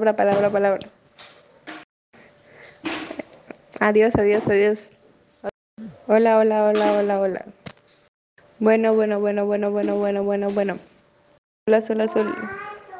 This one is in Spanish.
palabra, palabra, palabra. Adiós, adiós, adiós. Hola, hola, hola, hola, hola. Bueno, bueno, bueno, bueno, bueno, bueno, bueno, bueno. Hola, azul, azul.